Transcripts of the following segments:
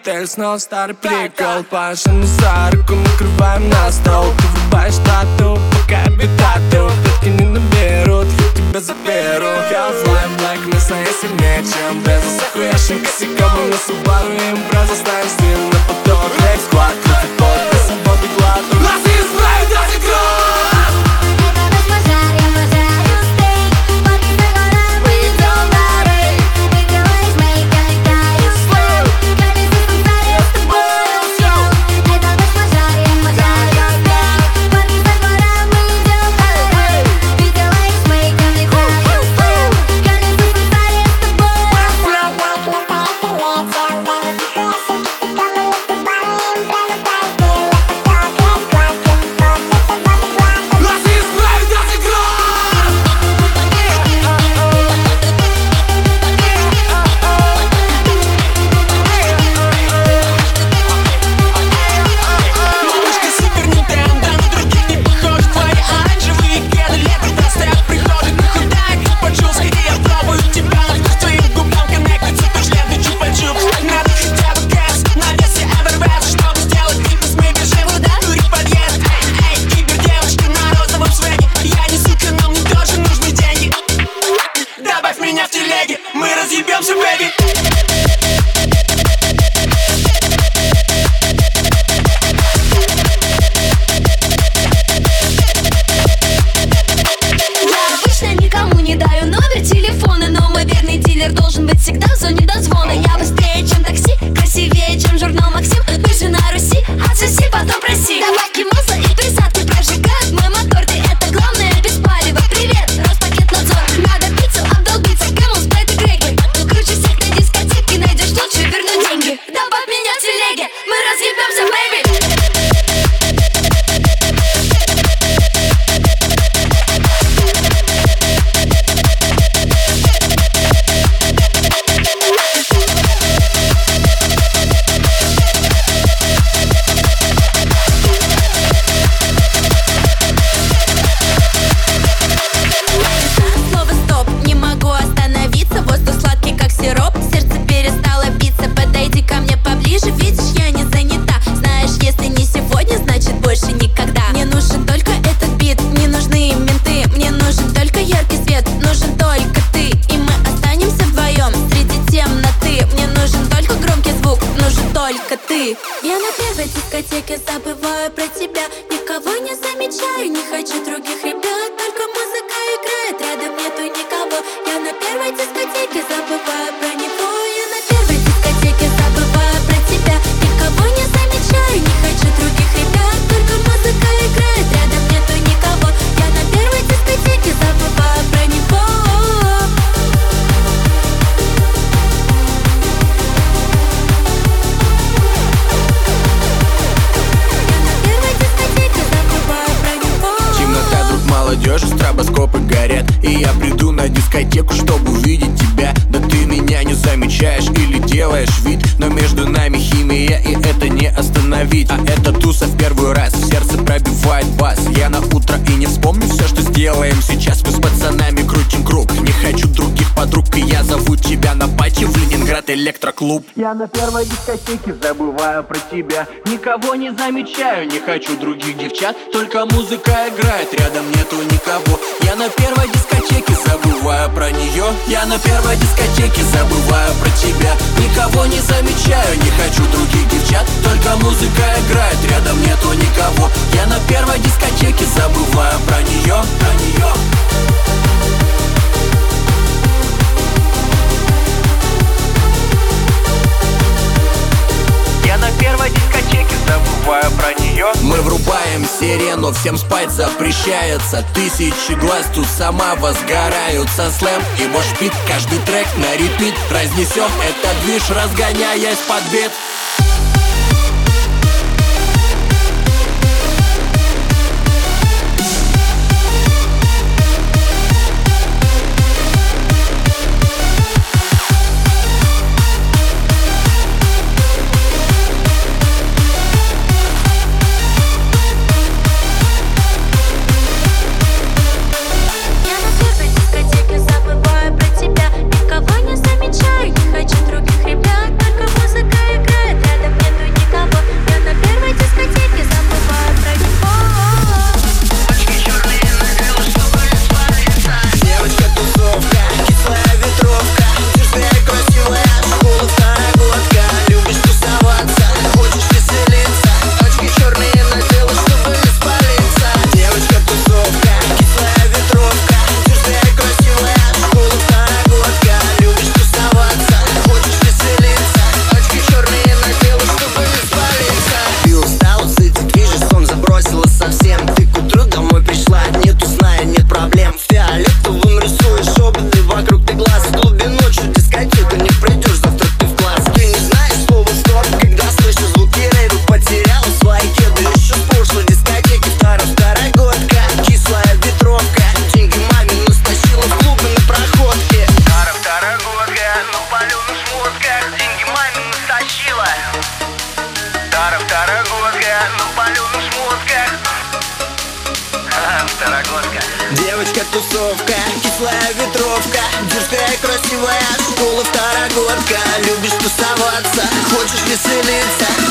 hotel, snel starten blik Al pasjen клуб. Я на первой дискотеке забываю про тебя. Никого не замечаю, не хочу других девчат. Только музыка играет, рядом нету никого. Я на первой дискотеке забываю про нее Я на первой дискотеке забываю про тебя. Никого не замечаю, не хочу других девчат. Только музыка играет, рядом нету никого. Я на первой дискотеке забываю про нее, про нее забываю про нее Мы врубаем сирену, всем спать запрещается Тысячи глаз тут сама возгораются. Слэм и мошпит, каждый трек на репит. Разнесем этот движ, разгоняясь под бит. minutes.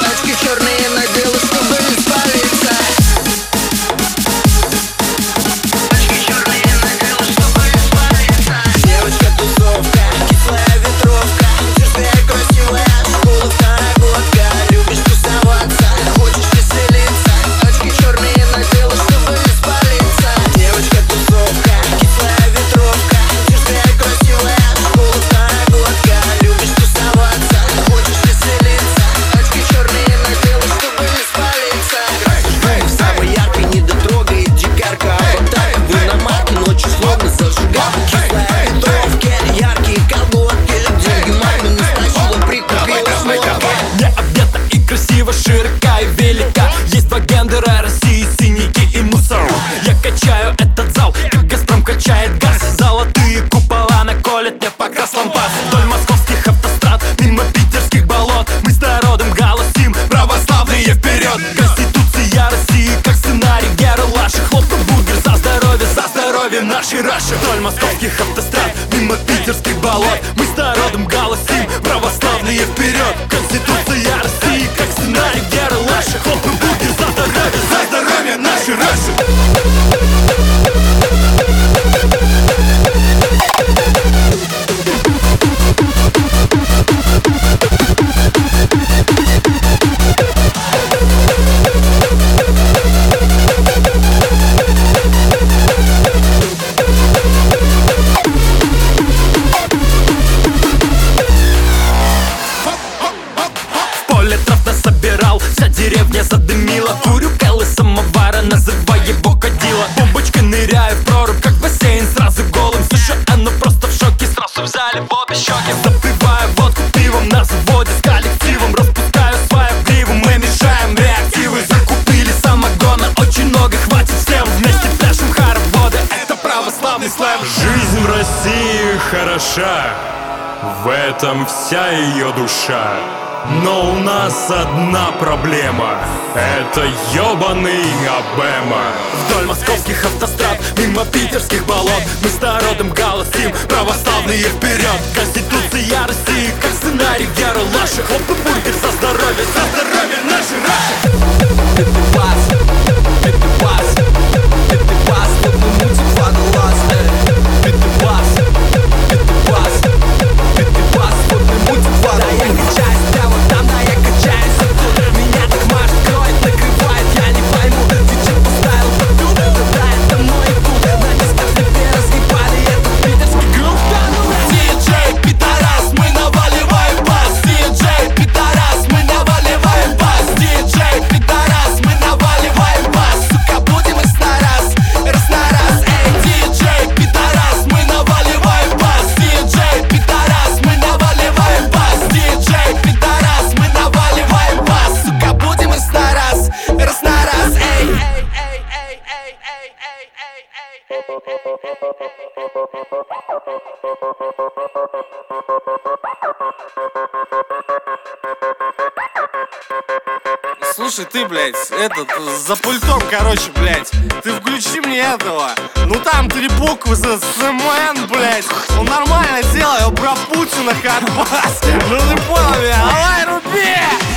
этом вся ее душа. Но у нас одна проблема. Это ёбаный Абема Вдоль московских автострад, мимо питерских болот Мы с народом голосим, православные вперед Конституция России, как сценарий Гера Лаши. Хлоп и бургер за здоровье, за здоровье нашей Раши. Это вас, это вас, это вас, но мы мутим глаз э. Это вас, этот, за пультом, короче, блядь. Ты включи мне этого. Ну там три буквы за СМН, блядь. Он нормально делает, про Путина Ханбас. Ну ты понял меня, давай руби!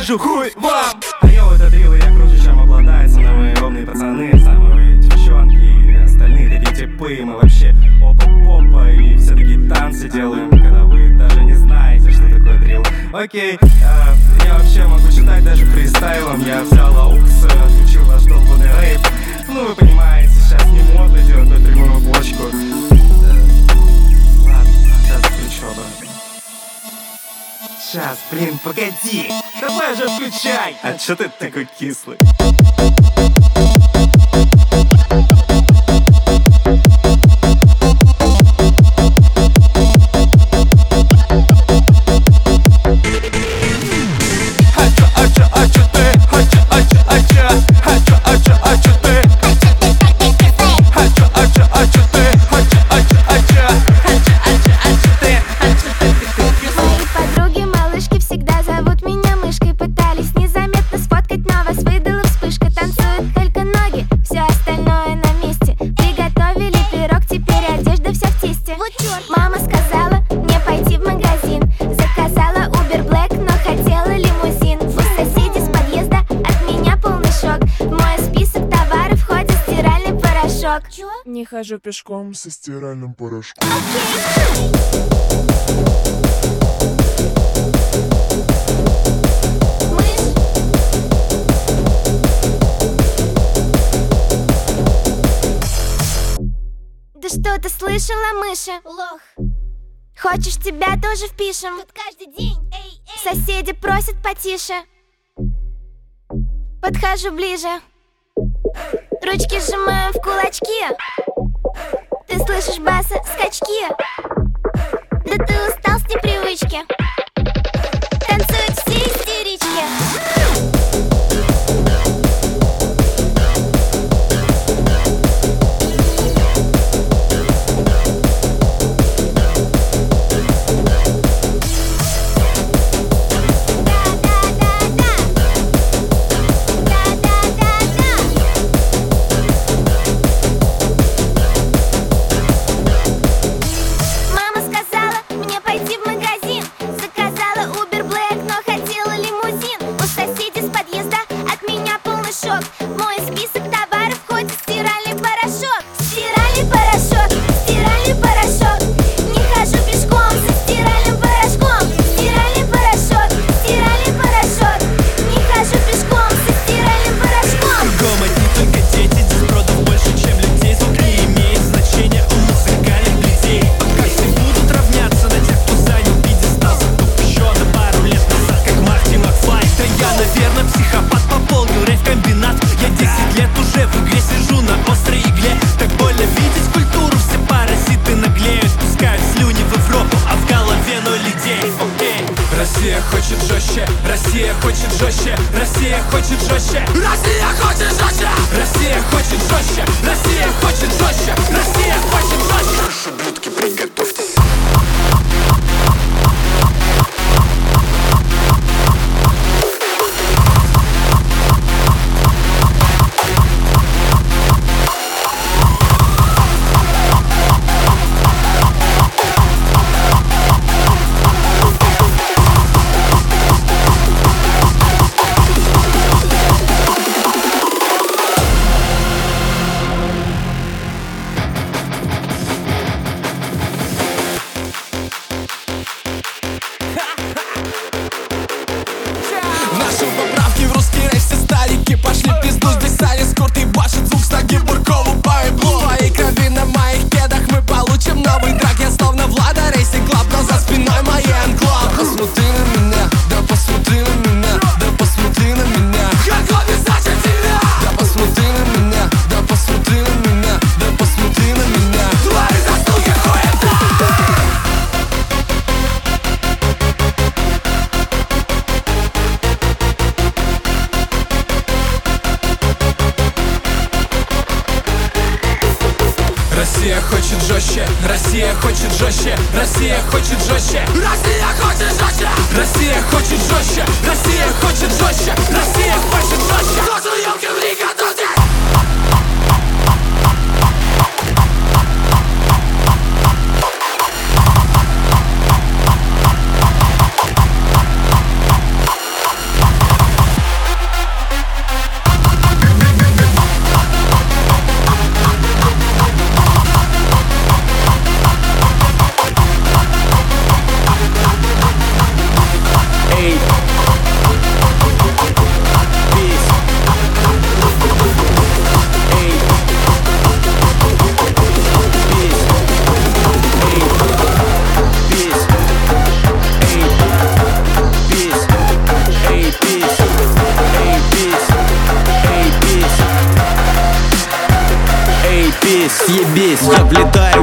скажу хуй вам! А я это трио, я круче, чем обладает самые мной пацаны Самые девчонки, остальные такие типы. Мы вообще опа-попа и все такие танцы делаем Когда вы даже не знаете, что такое дрил. Окей, а, я вообще могу читать даже фристайлом. Я взял аукс, включил ваш долбанный рейп Ну вы понимаете Сейчас, блин, погоди! Давай же включай! А чё ты такой кислый? хожу пешком со стиральным порошком. Да что ты слышала, мыша? Лох. Хочешь, тебя тоже впишем? Тут каждый день. Эй, эй. Соседи просят потише. Подхожу ближе. Ручки сжимаем в кулачки. Слышишь басы, скачки?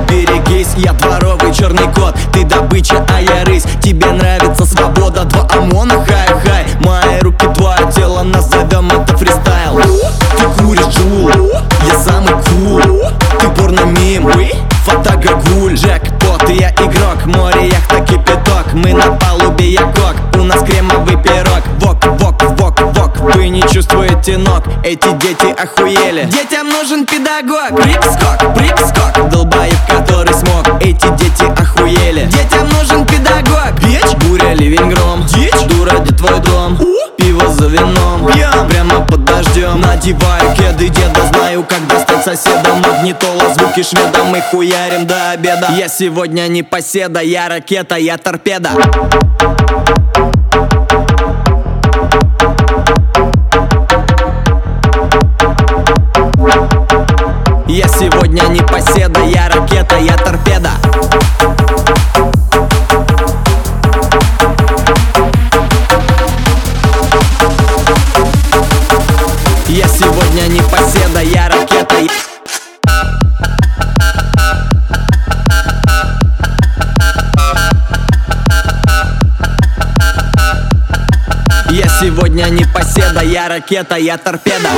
Берегись, я дворовый черный кот Ты добыча, а я рысь. Тебе нравится свобода, два ОМОНа, хай-хай Мои руки, твое тело, назовем это фристайл. Ты куришь Juul, я самый cool. Ты порно-мем, фотогагуль. Джекпот, я игрок, море, яхта, кипяток. Мы на палубе, я кок, у нас кремовый пирог вы не чувствуете ног Эти дети охуели. Детям нужен педагог. Прыг-скок, прыг-скок Долбоеб, который смог. Эти дети охуели. Детям нужен педагог. Bitch, буря, ливень, гром. Дичь, дура, где твой дом? Пиво за вином. Пьем, прямо под дождем Надеваю кеды деда Знаю, как достать соседа Магнитола, звуки шведа. Мы хуярим до обеда. Я сегодня не поседа Я ракета, я торпеда Я сегодня не поседа, я ракета, я торпеда. Я сегодня не поседа, я ракета, я... Сегодня не поседа, я ракета, я торпеда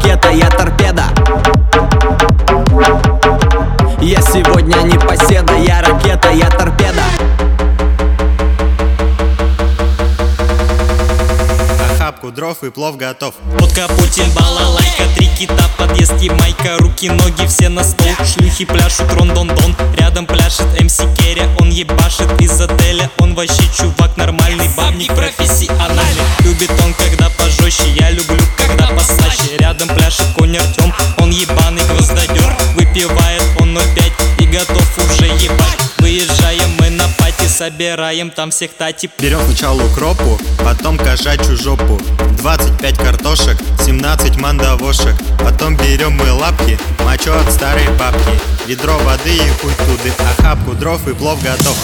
ракета, я торпеда. Я сегодня не поседа, я ракета, я торпеда Дров и плов готов. Под капотель балалайка, три кита, подъезд майка Руки, ноги, все на стол. Шлюхи пляшут рон-дон-дон Рядом пляшет МС Керри. Он ебашит из отеля Он вообще чувак нормальный Бабник профессиональный. Любит он, когда пожестче Я люблю, когда послаще Рядом пляшет конь Артем Он ебаный гвоздодер Выпивает он 0,5 И готов уже ебать. Выезжаем Собираем там всех тати Берем сначала укропу, потом кошачью жопу. 25 картошек, 17 мандавошек. Потом берем мы лапки, мочу от старой бабки. Ведро воды и хуй туды, охапку дров и плов готов.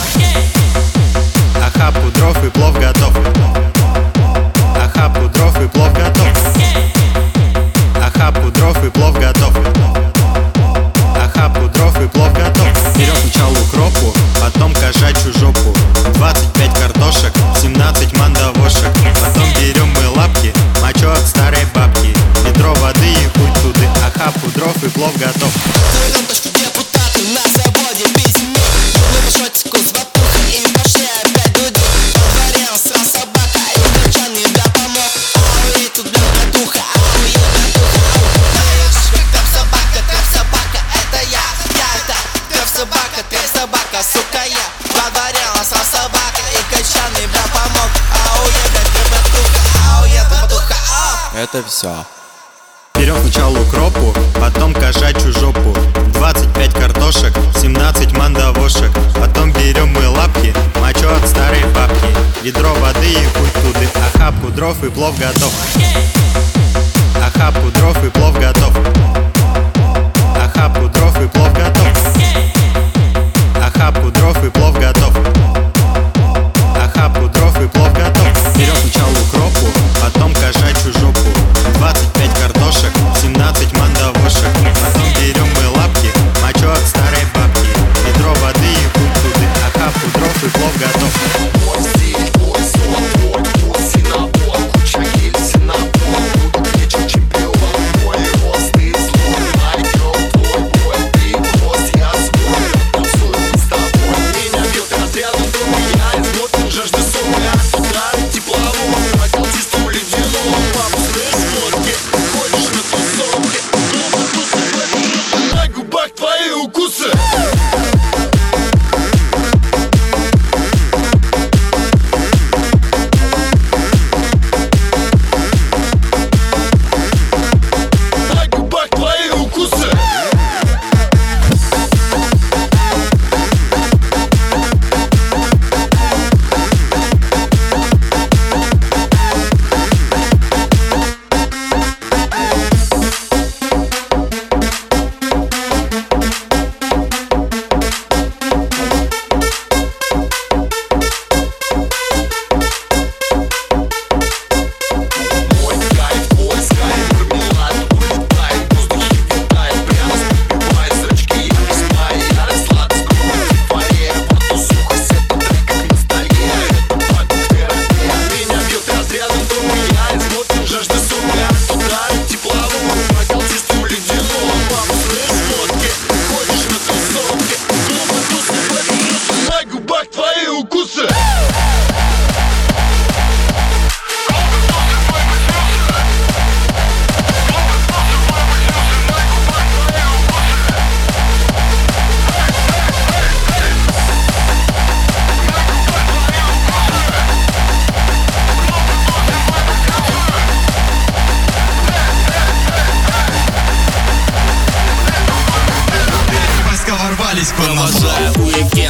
Охапку дров и плов готов. Охапку дров и плов готов. Охапку дров и плов готов шляпу, дров и плов готов. Вперед сначала укропу, потом кошачью жопу. 25 картошек, 17 мандавошек. Потом берем мы лапки, мочу от старой бабки. Ведро воды и путь туды, а хапу, дров и плов готов. На депутаты нас это все. Берем сначала укропу, потом кошачью жопу. 25 картошек, 17 мандавошек. Потом берем мы лапки, мочу от старой бабки. Ведро воды и путь туды, охапку дров и плов готов. Охапку дров и плов готов. Охапку дров и плов готов. Охапку дров и плов готов.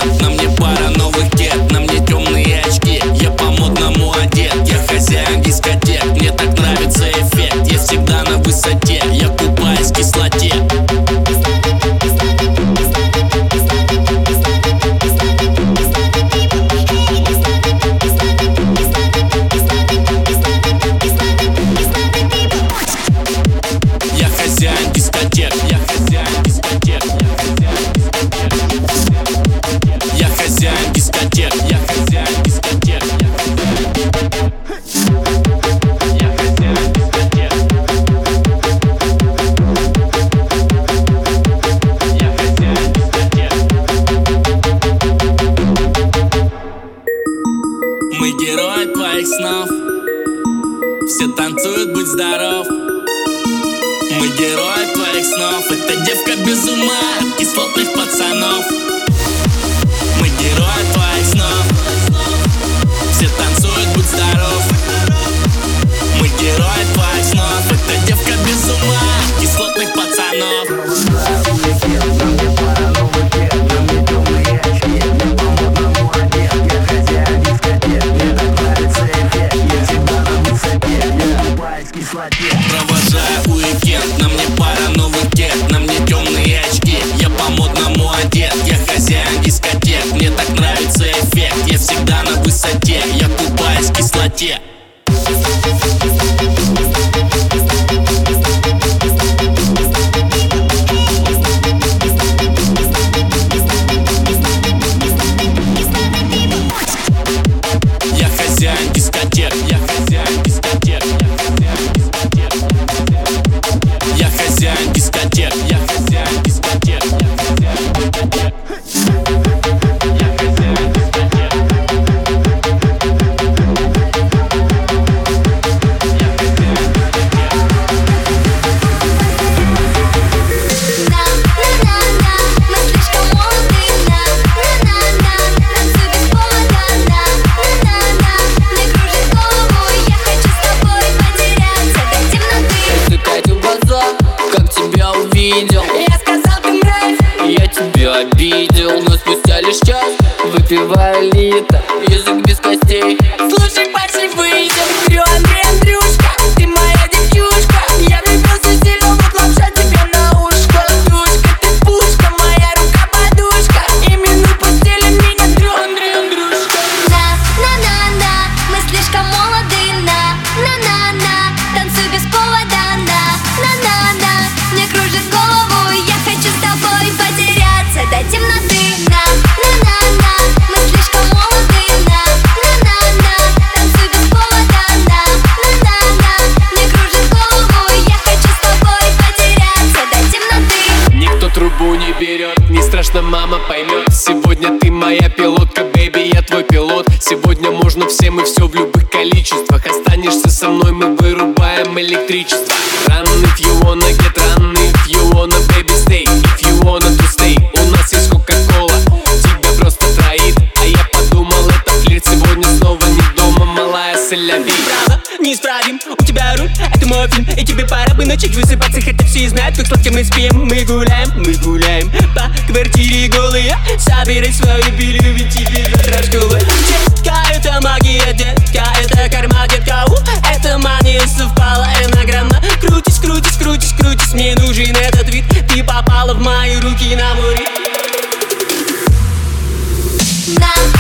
нет, на мне пара ночи высыпаться хотя все знают, как сладко мы спим. Мы гуляем, мы гуляем по квартире голые. Собирай свою пилю, ведь тебе потрошковы Детка, это магия, детка, это карма, детка. У, Это мания совпала, энограмма. Крутись, крутись, крутись, крутись, мне нужен этот вид. Ты попала в мои руки на море. Now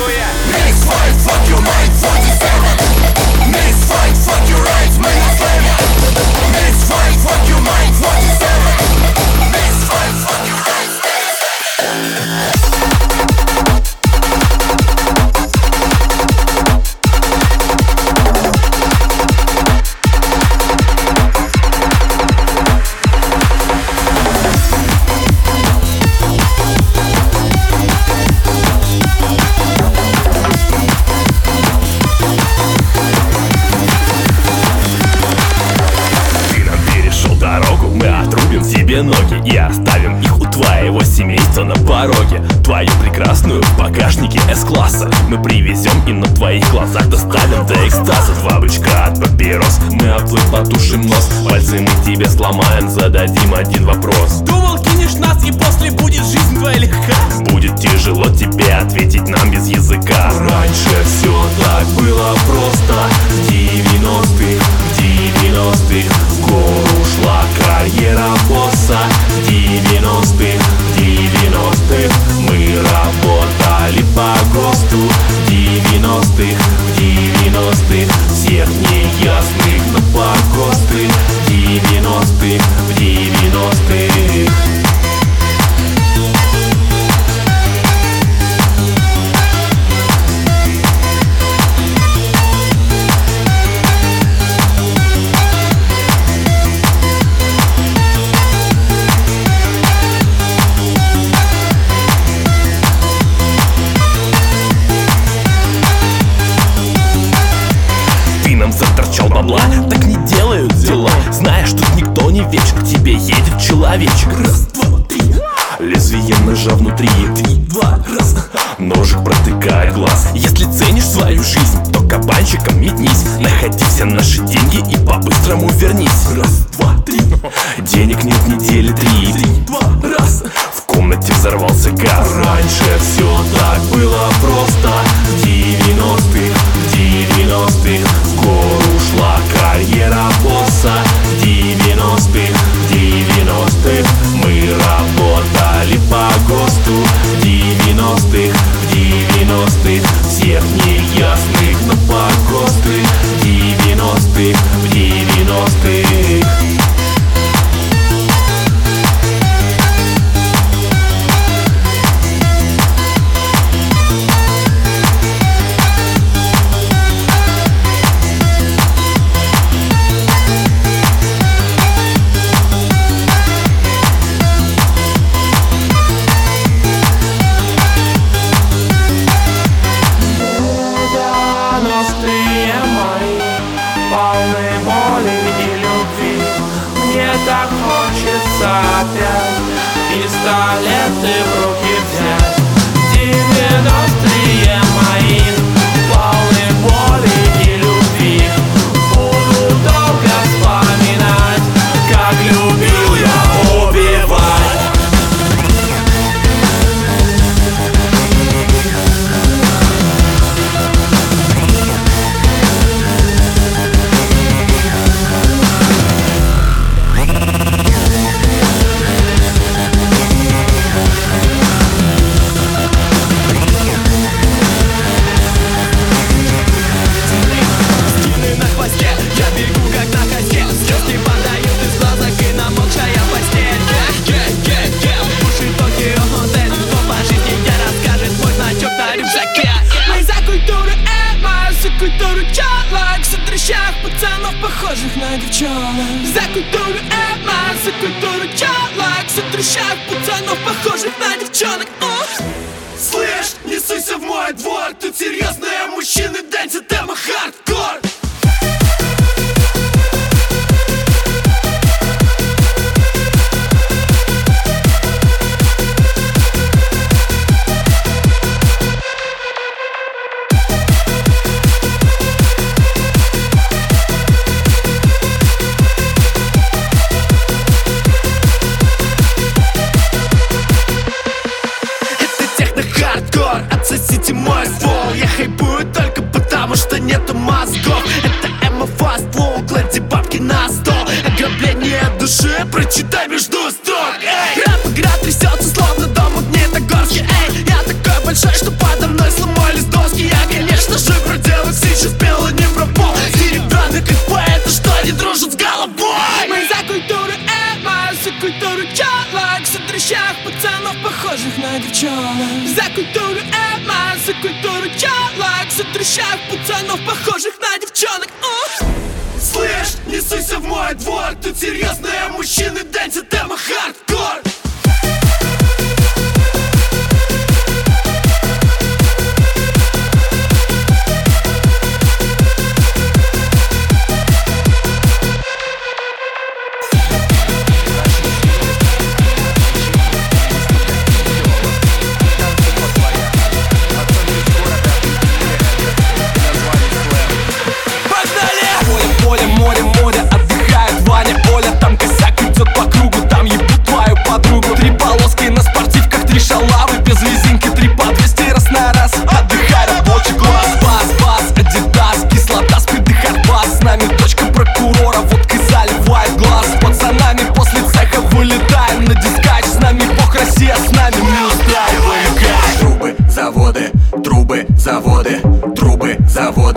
to fight, fuck your mind, fight, fuck your rights, fight, fuck your mind, 47 тебе сломаем Зададим один вопрос. не вечер К тебе едет человечек. Раз, два, три. Лезвие ножа внутри. Три, два, раз. Ножик протыкает глаз. Если ценишь свою жизнь, то кабанчиком метнись. Находи все наши деньги и по-быстрому вернись. Раз, два, три. Денег нет недели три. Три, два, раз. В комнате взорвался газ. Раньше все так было просто. В 90-х 90-х В карьера босса 90-х, Мы работали по ГОСТу. 90-х, 90-х неясных на погосты 90-х, в 90-х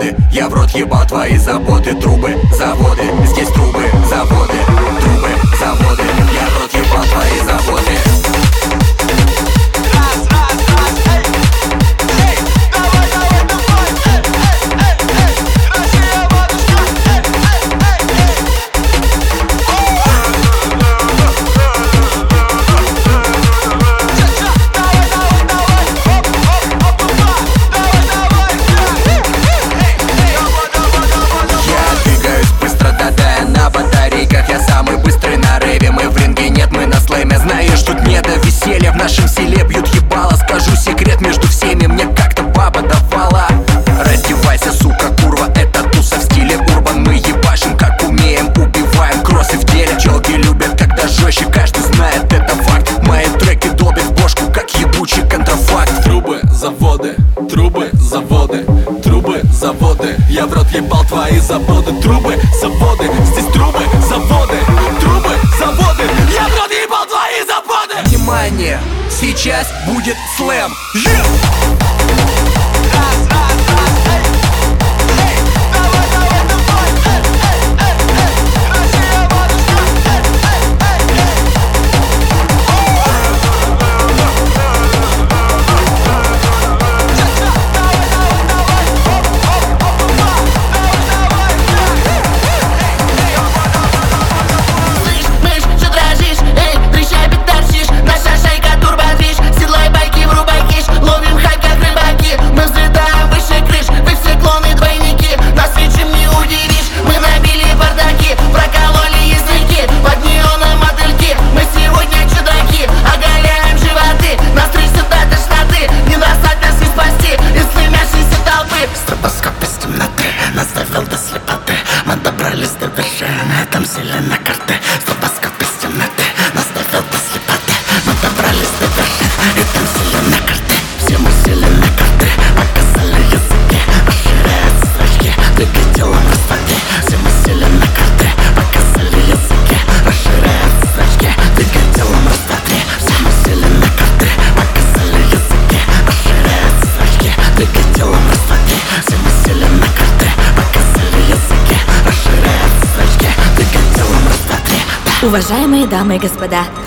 работы Я в рот еба твои заботы, трубы, заводы. Здесь трубы заводы, трубы, заводы Здесь трубы, заводы, трубы, заводы. Я тут рот ебал твои заводы Внимание, сейчас будет слэм. Yeah!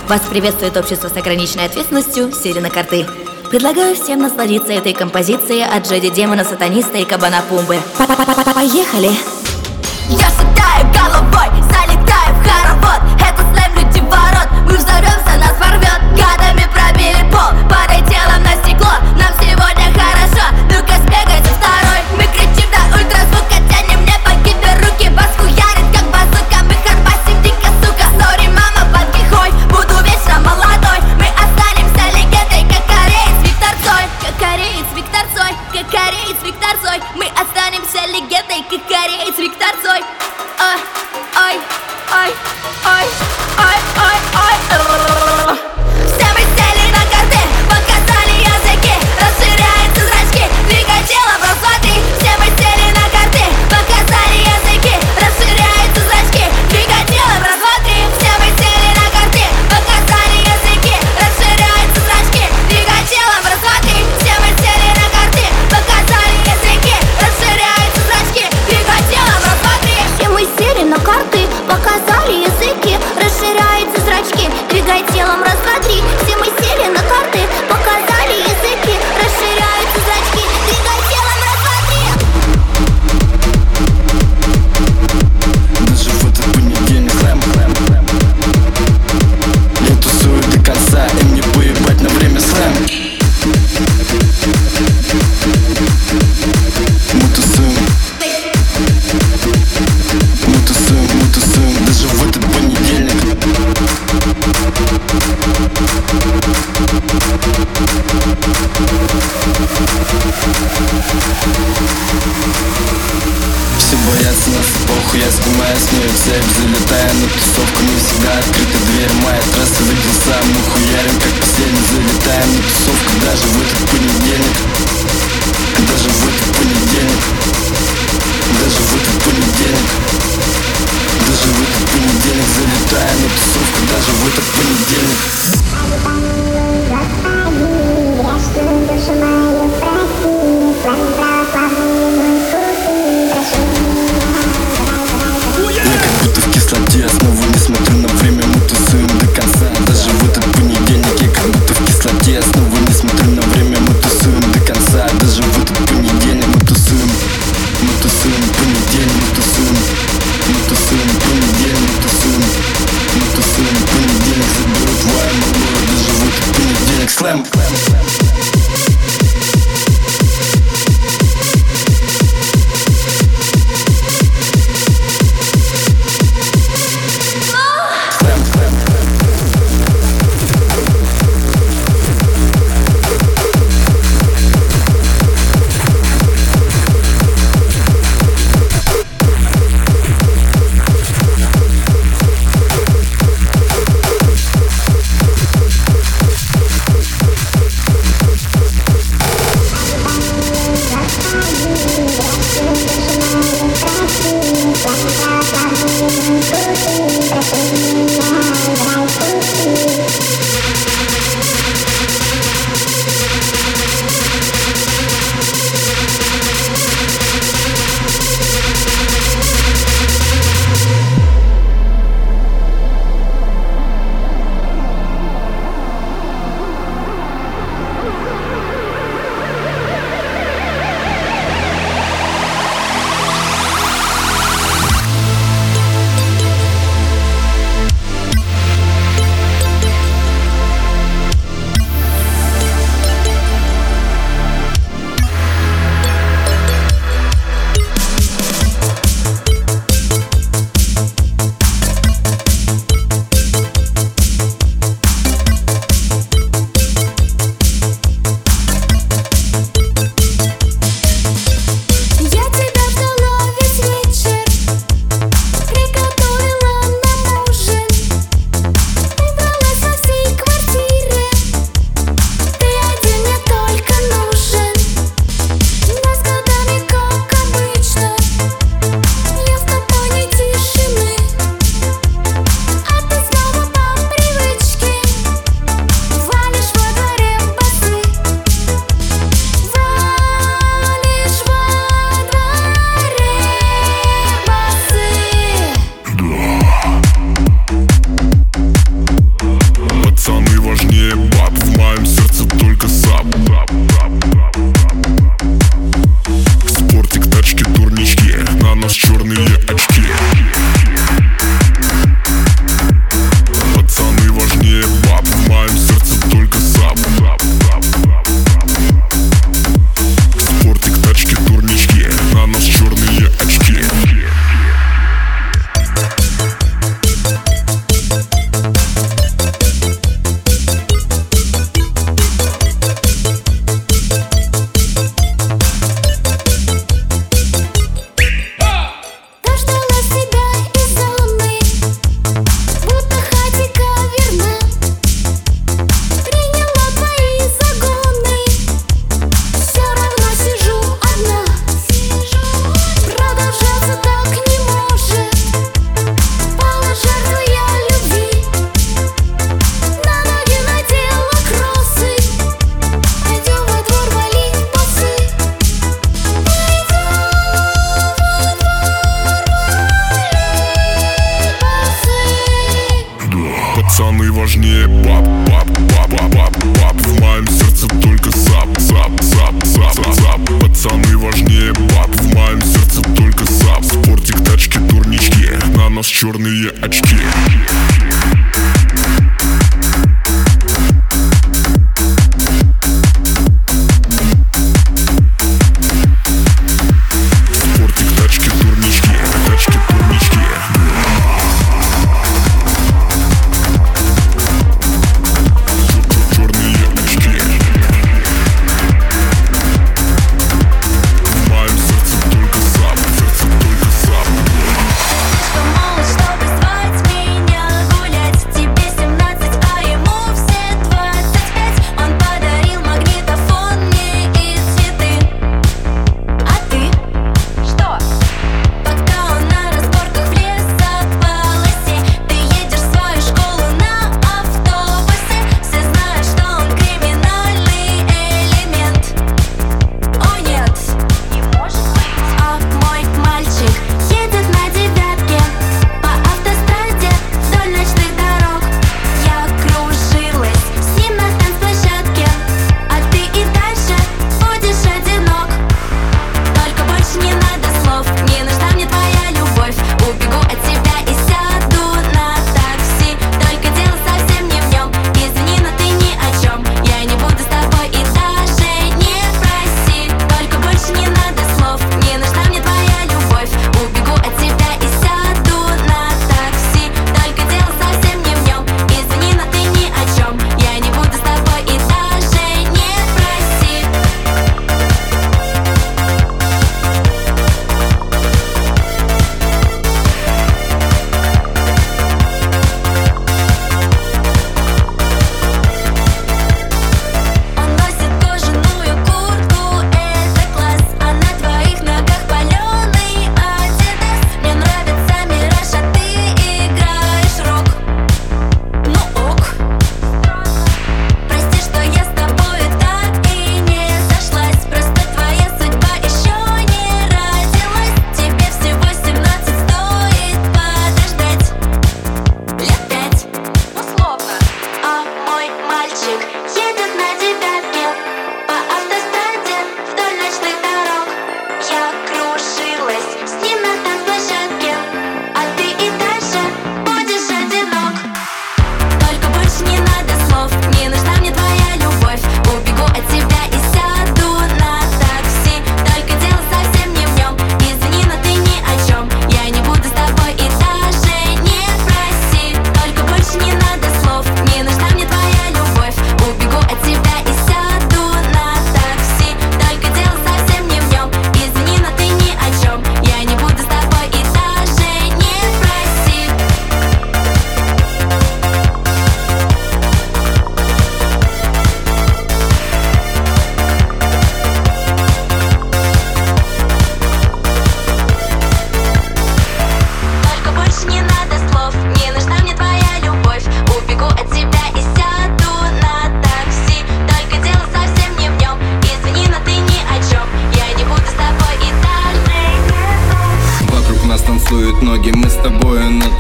Вас приветствует общество с ограниченной ответственностью Сирена Карты. Предлагаю всем насладиться этой композицией от Джеди Демона, Сатаниста и Кабана Пумбы. Поехали! Поехали!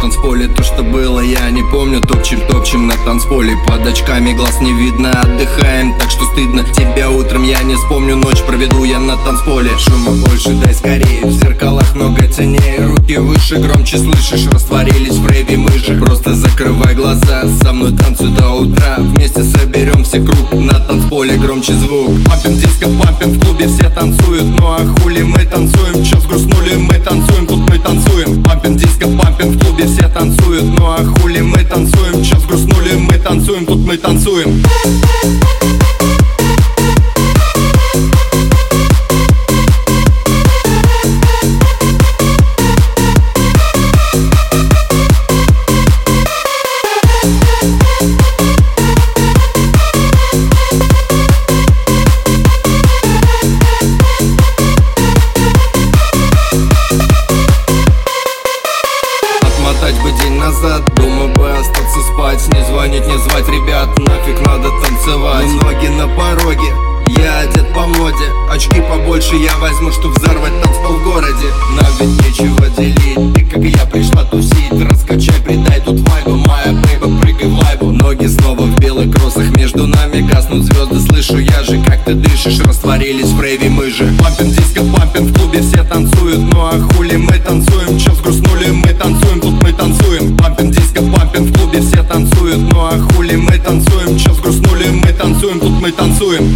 он с поля вечер топчем на танцполе. Под очками глаз не видно Отдыхаем, так что стыдно Тебя утром я не вспомню Ночь проведу я на танцполе. Шума больше, дай скорее В зеркалах много ценнее. Руки выше, громче слышишь Растворились в рэве мыши Просто закрывай глаза Со мной танцуй до утра. Вместе соберемся круг На танцполе громче звук. Пампим диско, пампим в клубе Все танцуют, ну а хули мы танцуем? Чё сгрустнули, мы танцуем, тут мы танцуем. Пампим диско, пампим в клубе Все танцуют, ну а хули мы танцуем? Сейчас грустнули, мы танцуем, тут мы танцуем. Растворились в рейве мы же Пампин диско, пампин в клубе все танцуют. Ну а хули мы танцуем, чё сгрустнули? Мы танцуем Тут мы танцуем. Пампин диско, пампин в клубе все танцуют. Ну а хули мы танцуем, чё сгрустнули? Мы танцуем Тут мы танцуем